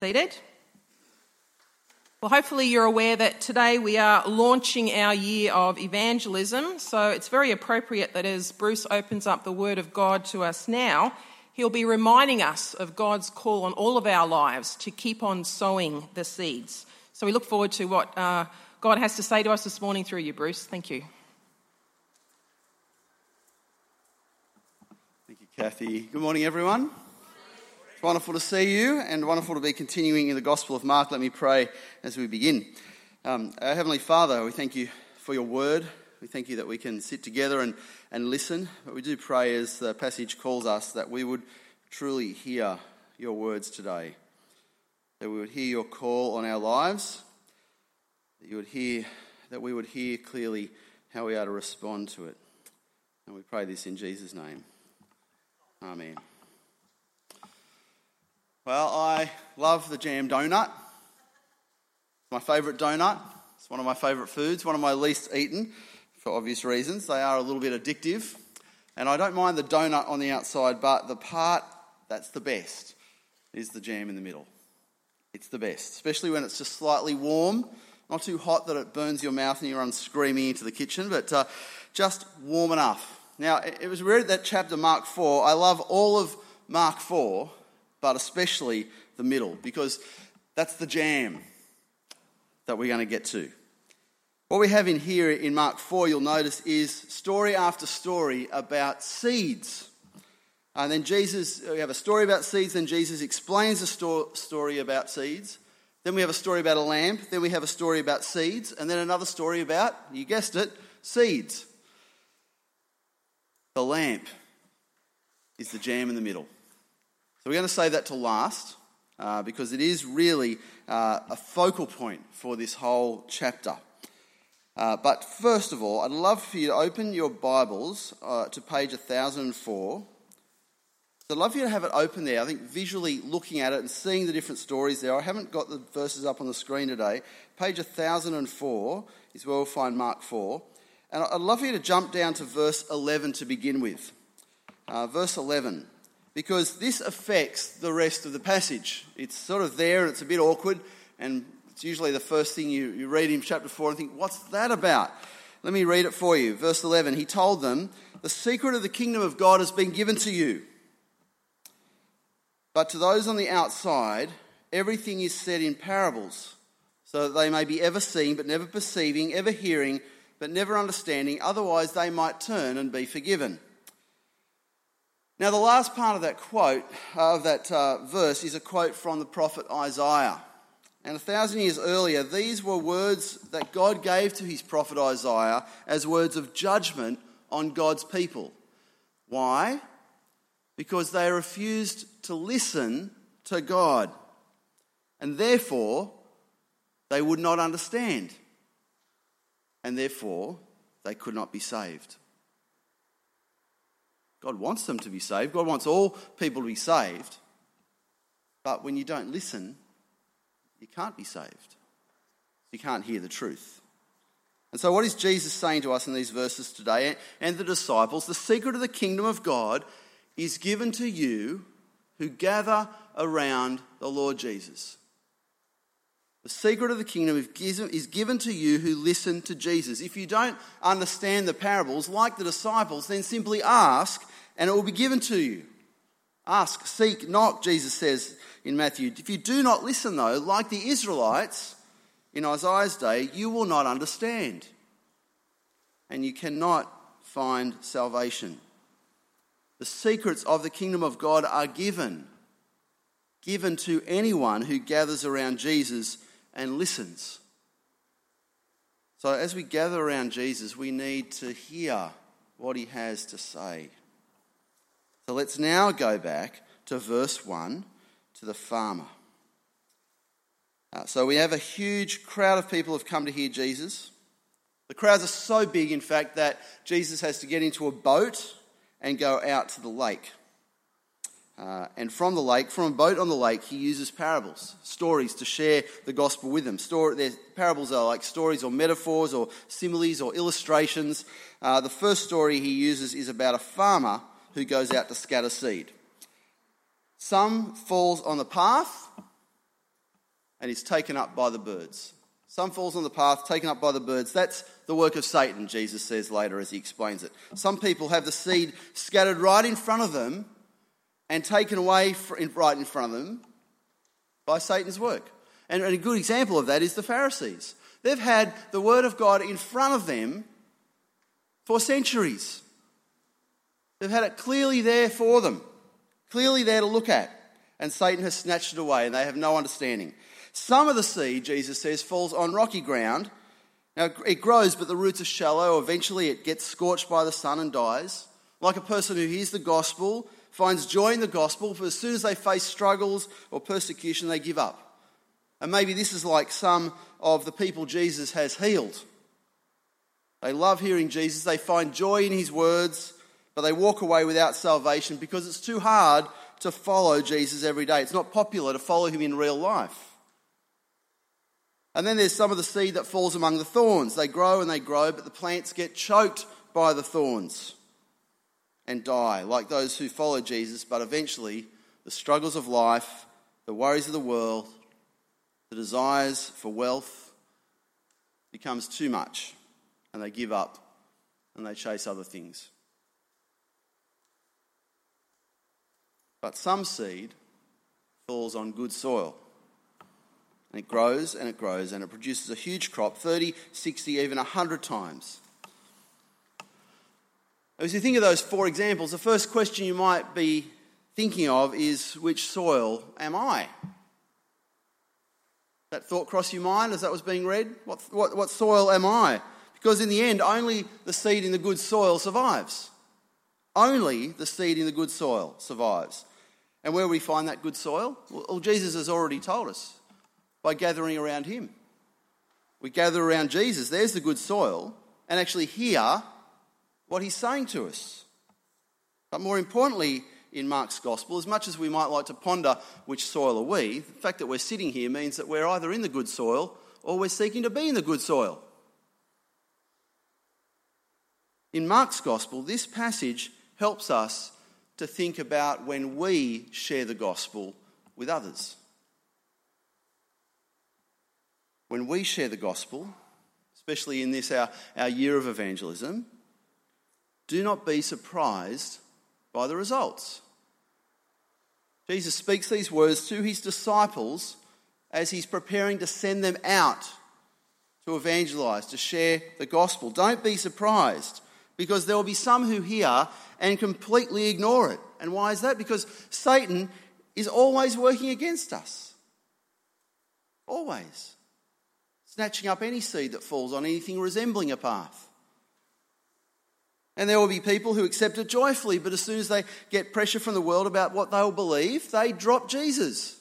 Seated? Well, hopefully, you're aware that today we are launching our year of evangelism. So it's very appropriate that as Bruce opens up the Word of God to us now, he'll be reminding us of God's call on all of our lives to keep on sowing the seeds. So we look forward to what uh, God has to say to us this morning through you, Bruce. Thank you. Thank you, Kathy. Good morning, everyone. It's wonderful to see you and wonderful to be continuing in the Gospel of Mark. Let me pray as we begin. Um, our Heavenly Father, we thank you for your word. We thank you that we can sit together and, and listen. But we do pray, as the passage calls us, that we would truly hear your words today. That we would hear your call on our lives. That you would hear, that we would hear clearly how we are to respond to it. And we pray this in Jesus' name. Amen. Well, I love the jam donut. It's my favourite donut. It's one of my favourite foods, one of my least eaten for obvious reasons. They are a little bit addictive. And I don't mind the donut on the outside, but the part that's the best is the jam in the middle. It's the best, especially when it's just slightly warm, not too hot that it burns your mouth and you run screaming into the kitchen, but uh, just warm enough. Now, it was read that chapter Mark 4. I love all of Mark 4 but especially the middle, because that's the jam that we're going to get to. What we have in here in Mark 4, you'll notice, is story after story about seeds. And then Jesus, uh, we have a story about seeds, then Jesus explains a sto- story about seeds. Then we have a story about a lamp. Then we have a story about seeds. And then another story about, you guessed it, seeds. The lamp is the jam in the middle. So we're going to save that to last uh, because it is really uh, a focal point for this whole chapter. Uh, but first of all, I'd love for you to open your Bibles uh, to page 1004. So I'd love for you to have it open there. I think visually looking at it and seeing the different stories there. I haven't got the verses up on the screen today. Page 1004 is where we'll find Mark 4. And I'd love for you to jump down to verse 11 to begin with. Uh, verse 11 because this affects the rest of the passage. It's sort of there and it's a bit awkward, and it's usually the first thing you, you read in chapter 4 and think, what's that about? Let me read it for you. Verse 11 He told them, The secret of the kingdom of God has been given to you. But to those on the outside, everything is said in parables, so that they may be ever seeing, but never perceiving, ever hearing, but never understanding, otherwise they might turn and be forgiven. Now, the last part of that quote, uh, of that uh, verse, is a quote from the prophet Isaiah. And a thousand years earlier, these were words that God gave to his prophet Isaiah as words of judgment on God's people. Why? Because they refused to listen to God. And therefore, they would not understand. And therefore, they could not be saved. God wants them to be saved. God wants all people to be saved. But when you don't listen, you can't be saved. You can't hear the truth. And so, what is Jesus saying to us in these verses today and the disciples? The secret of the kingdom of God is given to you who gather around the Lord Jesus. The secret of the kingdom is given to you who listen to Jesus. If you don't understand the parables like the disciples, then simply ask and it will be given to you. Ask, seek, knock, Jesus says in Matthew. If you do not listen, though, like the Israelites in Isaiah's day, you will not understand. And you cannot find salvation. The secrets of the kingdom of God are given, given to anyone who gathers around Jesus and listens. So, as we gather around Jesus, we need to hear what he has to say. So let's now go back to verse 1 to the farmer. Uh, so we have a huge crowd of people who have come to hear Jesus. The crowds are so big, in fact, that Jesus has to get into a boat and go out to the lake. Uh, and from the lake, from a boat on the lake, he uses parables, stories to share the gospel with them. Story, parables are like stories or metaphors or similes or illustrations. Uh, the first story he uses is about a farmer who goes out to scatter seed. Some falls on the path, and is taken up by the birds. Some falls on the path, taken up by the birds. That's the work of Satan, Jesus says later as he explains it. Some people have the seed scattered right in front of them and taken away right in front of them by Satan's work. And a good example of that is the Pharisees. They've had the Word of God in front of them for centuries. They've had it clearly there for them, clearly there to look at. And Satan has snatched it away and they have no understanding. Some of the seed, Jesus says, falls on rocky ground. Now, it grows, but the roots are shallow. Eventually, it gets scorched by the sun and dies. Like a person who hears the gospel, finds joy in the gospel, but as soon as they face struggles or persecution, they give up. And maybe this is like some of the people Jesus has healed. They love hearing Jesus, they find joy in his words, but they walk away without salvation because it's too hard to follow Jesus every day. It's not popular to follow him in real life. And then there's some of the seed that falls among the thorns. They grow and they grow, but the plants get choked by the thorns and die, like those who follow Jesus. But eventually, the struggles of life, the worries of the world, the desires for wealth becomes too much, and they give up and they chase other things. But some seed falls on good soil. And it grows and it grows and it produces a huge crop 30, 60, even 100 times. As you think of those four examples, the first question you might be thinking of is which soil am I? That thought crossed your mind as that was being read? What, what, what soil am I? Because in the end, only the seed in the good soil survives. Only the seed in the good soil survives. And where we find that good soil? Well, Jesus has already told us by gathering around Him. We gather around Jesus, there's the good soil, and actually hear what He's saying to us. But more importantly, in Mark's gospel, as much as we might like to ponder which soil are we, the fact that we're sitting here means that we're either in the good soil or we're seeking to be in the good soil. In Mark's gospel, this passage helps us to think about when we share the gospel with others. When we share the gospel, especially in this our, our year of evangelism, do not be surprised by the results. Jesus speaks these words to his disciples as he's preparing to send them out to evangelize, to share the gospel. Don't be surprised because there will be some who hear and completely ignore it. And why is that? Because Satan is always working against us. Always. Snatching up any seed that falls on anything resembling a path. And there will be people who accept it joyfully, but as soon as they get pressure from the world about what they'll believe, they drop Jesus.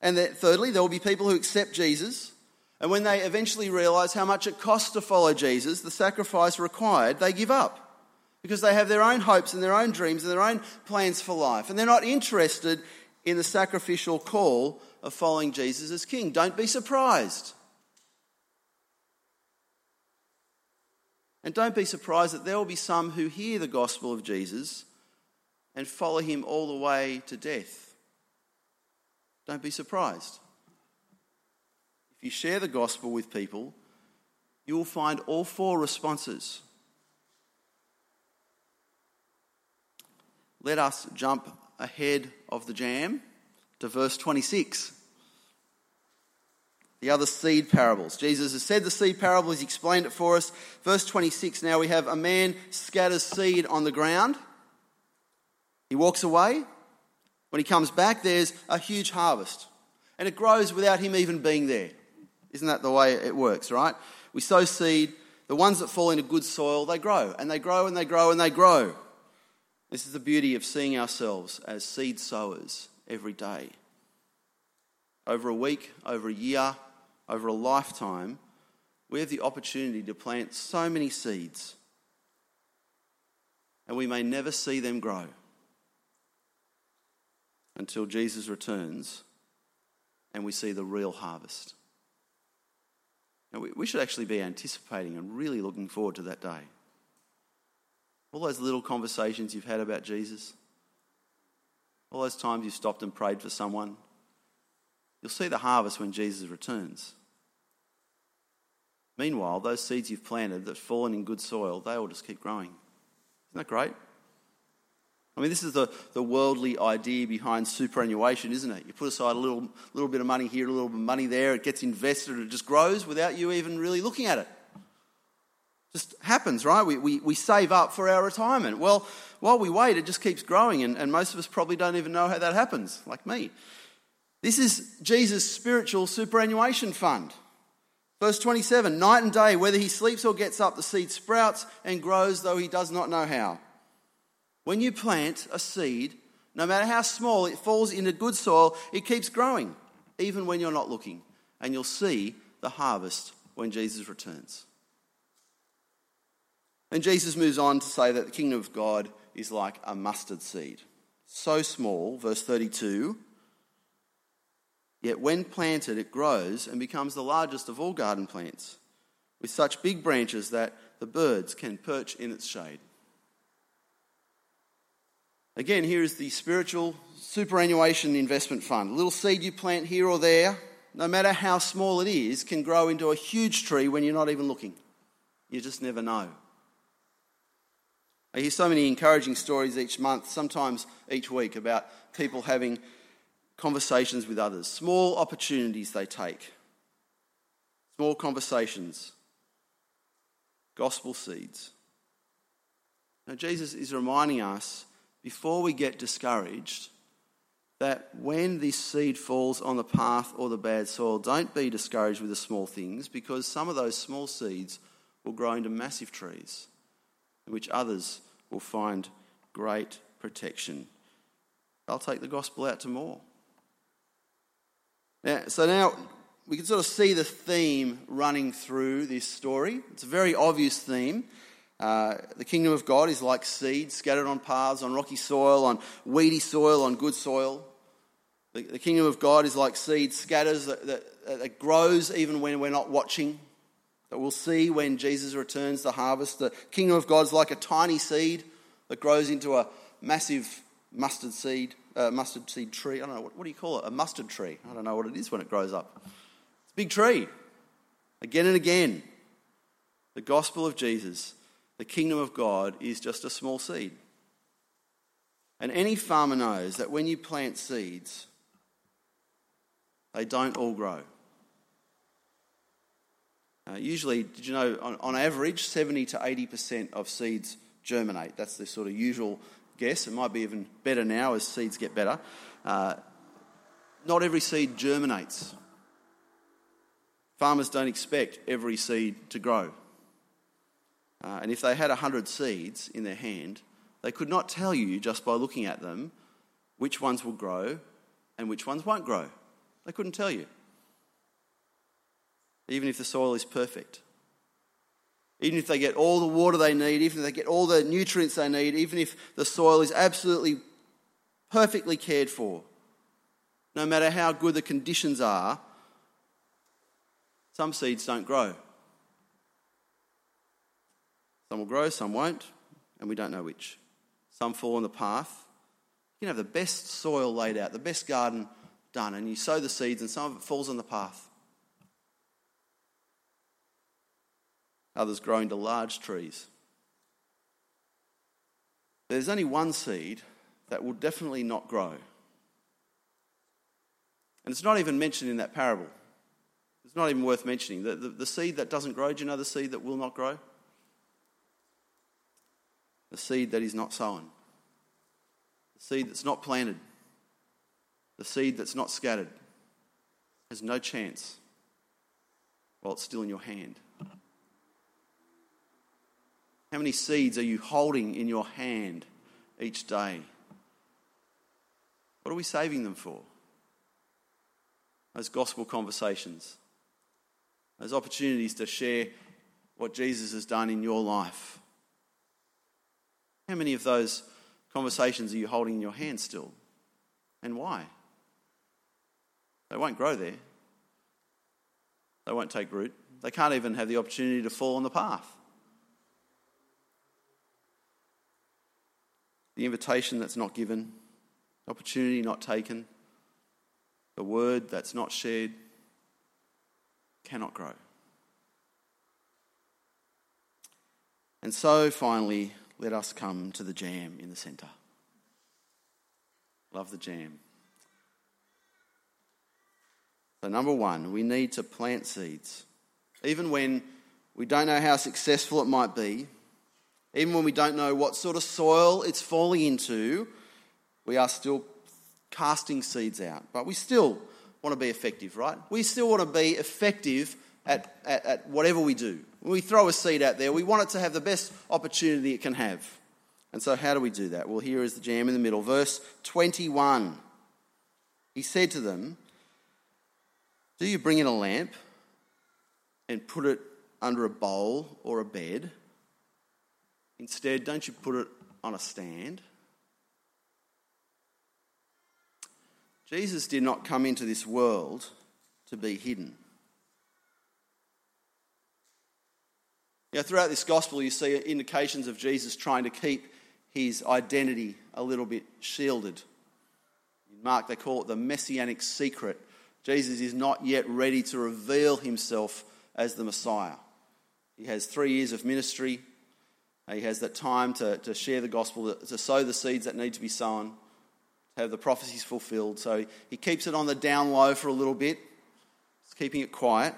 And that, thirdly, there will be people who accept Jesus, and when they eventually realize how much it costs to follow Jesus, the sacrifice required, they give up. Because they have their own hopes and their own dreams and their own plans for life. And they're not interested in the sacrificial call of following Jesus as King. Don't be surprised. And don't be surprised that there will be some who hear the gospel of Jesus and follow him all the way to death. Don't be surprised. If you share the gospel with people, you will find all four responses. Let us jump ahead of the jam to verse 26 the other seed parables. Jesus has said the seed parable, he's explained it for us. Verse 26 now we have a man scatters seed on the ground. He walks away. When he comes back, there's a huge harvest. And it grows without him even being there. Isn't that the way it works, right? We sow seed. The ones that fall into good soil, they grow and they grow and they grow and they grow. This is the beauty of seeing ourselves as seed sowers every day. Over a week, over a year, over a lifetime, we have the opportunity to plant so many seeds, and we may never see them grow until Jesus returns and we see the real harvest. We, we should actually be anticipating and really looking forward to that day. All those little conversations you've had about Jesus, all those times you've stopped and prayed for someone, You'll see the harvest when Jesus returns. Meanwhile, those seeds you've planted that have fallen in good soil, they all just keep growing. Isn't that great? I mean, this is the, the worldly idea behind superannuation, isn't it? You put aside a little, little bit of money here, a little bit of money there, it gets invested, it just grows without you even really looking at it. Just happens, right? We, we, we save up for our retirement. Well, while we wait, it just keeps growing, and, and most of us probably don't even know how that happens, like me. This is Jesus' spiritual superannuation fund. Verse 27 Night and day, whether he sleeps or gets up, the seed sprouts and grows, though he does not know how. When you plant a seed, no matter how small, it falls into good soil, it keeps growing, even when you're not looking. And you'll see the harvest when Jesus returns. And Jesus moves on to say that the kingdom of God is like a mustard seed. So small, verse 32. Yet when planted, it grows and becomes the largest of all garden plants, with such big branches that the birds can perch in its shade. Again, here is the spiritual superannuation investment fund. A little seed you plant here or there, no matter how small it is, can grow into a huge tree when you're not even looking. You just never know. I hear so many encouraging stories each month, sometimes each week, about people having conversations with others, small opportunities they take, small conversations, gospel seeds. Now, Jesus is reminding us before we get discouraged, that when this seed falls on the path or the bad soil, don't be discouraged with the small things because some of those small seeds will grow into massive trees, in which others will find great protection. They'll take the gospel out to more. Now, so now we can sort of see the theme running through this story. It's a very obvious theme. Uh, the kingdom of God is like seed scattered on paths, on rocky soil, on weedy soil, on good soil. The, the kingdom of God is like seed scatters that, that, that grows even when we're not watching. That we'll see when Jesus returns the harvest. The kingdom of God is like a tiny seed that grows into a massive mustard seed, uh, mustard seed tree. I don't know what, what do you call it? A mustard tree. I don't know what it is when it grows up. It's a big tree. Again and again, the gospel of Jesus the kingdom of God is just a small seed. And any farmer knows that when you plant seeds, they don't all grow. Uh, usually, did you know, on, on average, 70 to 80% of seeds germinate. That's the sort of usual guess. It might be even better now as seeds get better. Uh, not every seed germinates. Farmers don't expect every seed to grow. Uh, and if they had 100 seeds in their hand, they could not tell you just by looking at them which ones will grow and which ones won't grow. They couldn't tell you. Even if the soil is perfect. Even if they get all the water they need, even if they get all the nutrients they need, even if the soil is absolutely perfectly cared for, no matter how good the conditions are, some seeds don't grow. Some will grow, some won't, and we don't know which. Some fall on the path. You can have the best soil laid out, the best garden done, and you sow the seeds, and some of it falls on the path. Others grow into large trees. There's only one seed that will definitely not grow. And it's not even mentioned in that parable. It's not even worth mentioning. The, the, the seed that doesn't grow, do you know the seed that will not grow? the seed that is not sown, the seed that's not planted, the seed that's not scattered, has no chance while it's still in your hand. How many seeds are you holding in your hand each day? What are we saving them for? Those gospel conversations, those opportunities to share what Jesus has done in your life. How many of those conversations are you holding in your hand still? And why? They won't grow there. They won't take root. They can't even have the opportunity to fall on the path. The invitation that's not given, the opportunity not taken. the word that's not shared cannot grow. And so, finally, let us come to the jam in the centre. Love the jam. So, number one, we need to plant seeds. Even when we don't know how successful it might be, even when we don't know what sort of soil it's falling into, we are still casting seeds out. But we still want to be effective, right? We still want to be effective at, at, at, whatever we do. When we throw a seed out there, we want it to have the best opportunity it can have. And so, how do we do that? Well, here is the jam in the middle. Verse 21. He said to them, Do you bring in a lamp and put it under a bowl or a bed? Instead, don't you put it on a stand? Jesus did not come into this world to be hidden. Now, throughout this gospel, you see indications of Jesus trying to keep his identity a little bit shielded. In Mark, they call it the messianic secret. Jesus is not yet ready to reveal himself as the Messiah. He has three years of ministry. Uh, he has that time to, to share the gospel, to sow the seeds that need to be sown to have the prophecies fulfilled. So he keeps it on the down low for a little bit, He's keeping it quiet.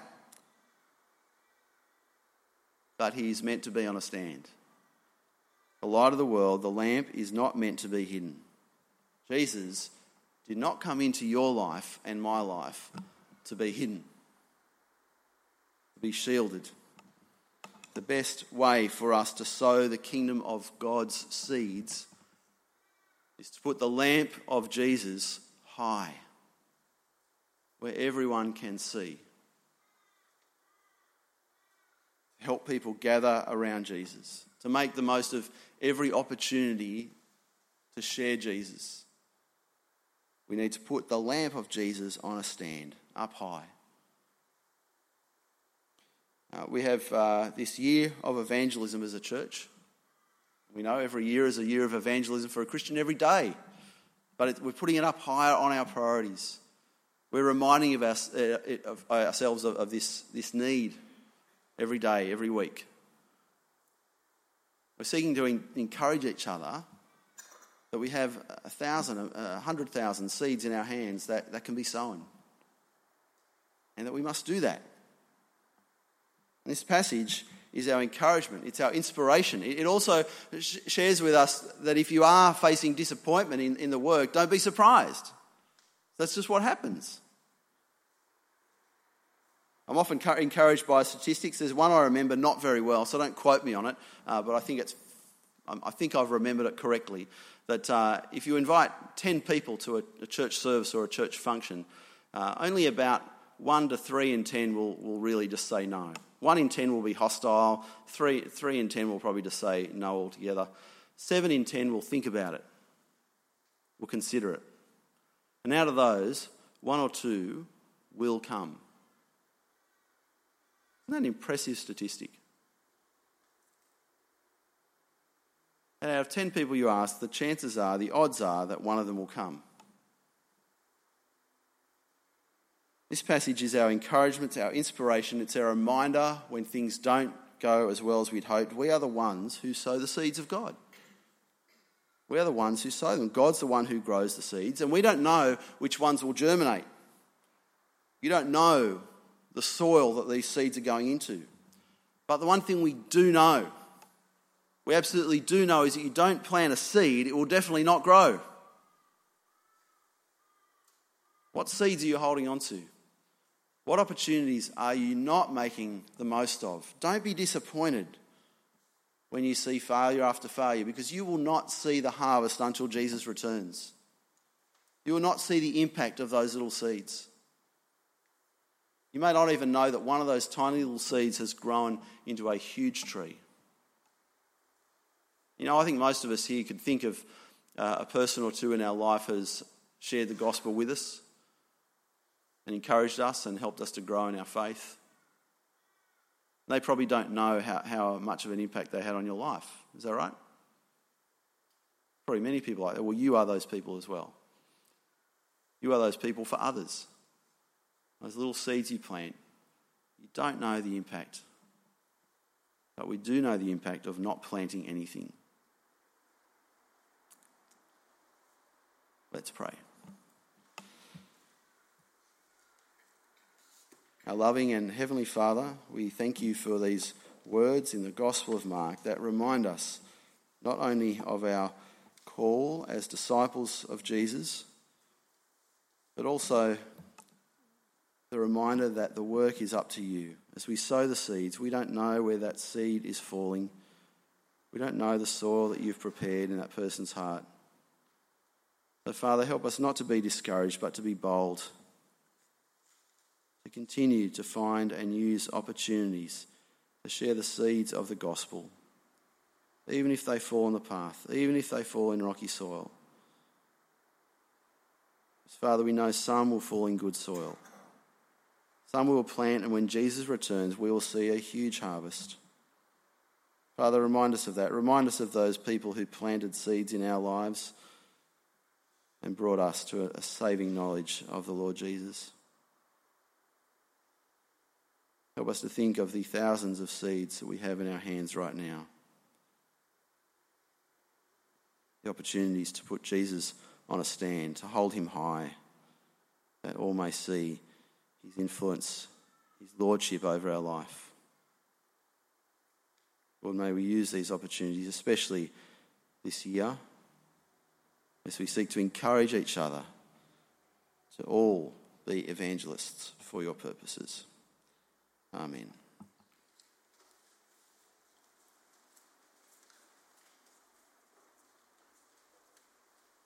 But he's meant to be on a stand. The light of the world, the lamp, is not meant to be hidden. Jesus did not come into your life and my life to be hidden, to be shielded. The best way for us to sow the kingdom of God's seeds is to put the lamp of Jesus high, where everyone can see. Help people gather around Jesus, to make the most of every opportunity to share Jesus. We need to put the lamp of Jesus on a stand, up high. Uh, we have uh, this year of evangelism as a church. We know every year is a year of evangelism for a Christian every day, but it, we're putting it up higher on our priorities. We're reminding of, our, uh, of ourselves of, of this, this need every day, every week. We're seeking to in, encourage each other that we have a thousand, a hundred thousand seeds in our hands that, that can be sown. And that we must do that. This passage is our encouragement, it's our inspiration. It also shares with us that if you are facing disappointment in, in the work, don't be surprised. That's just what happens. I'm often encouraged by statistics. There's one I remember not very well, so don't quote me on it, uh, but I think, it's, I think I've remembered it correctly. That uh, if you invite 10 people to a, a church service or a church function, uh, only about 1 to 3 in 10 will, will really just say no. One in ten will be hostile. Three, three in ten will probably just say no altogether. Seven in ten will think about it, will consider it. And out of those, one or two will come. Isn't that an impressive statistic? And out of 10 people you ask, the chances are, the odds are that one of them will come. This passage is our encouragement, our inspiration, it's our reminder when things don't go as well as we'd hoped. We are the ones who sow the seeds of God. We are the ones who sow them. God's the one who grows the seeds, and we don't know which ones will germinate. You don't know the soil that these seeds are going into. But the one thing we do know, we absolutely do know, is that you don't plant a seed, it will definitely not grow. What seeds are you holding on to? What opportunities are you not making the most of? Don't be disappointed when you see failure after failure because you will not see the harvest until Jesus returns. You will not see the impact of those little seeds. You may not even know that one of those tiny little seeds has grown into a huge tree. You know, I think most of us here could think of uh, a person or two in our life has shared the gospel with us and encouraged us and helped us to grow in our faith. They probably don't know how, how much of an impact they had on your life. Is that right? Probably many people like that. Well, you are those people as well. You are those people for others. Those little seeds you plant. You don't know the impact. But we do know the impact of not planting anything. Let's pray. Our loving and heavenly Father, we thank you for these words in the Gospel of Mark that remind us not only of our call as disciples of Jesus, but also the reminder that the work is up to you. As we sow the seeds, we don't know where that seed is falling. We don't know the soil that you've prepared in that person's heart. So, Father, help us not to be discouraged, but to be bold, continue to find and use opportunities to share the seeds of the gospel, even if they fall on the path, even if they fall in rocky soil. Father, we know some will fall in good soil. Some will plant, and when Jesus returns, we will see a huge harvest. Father, remind us of that. Remind us of those people who planted seeds in our lives and brought us to a saving knowledge of the Lord Jesus. Help us to think of the thousands of seeds that we have in our hands right now. The opportunities to put Jesus on a stand, to hold him high, that all may see his influence, his lordship over our life. Lord, may we use these opportunities, especially this year, as we seek to encourage each other to all be evangelists for your purposes. Amen.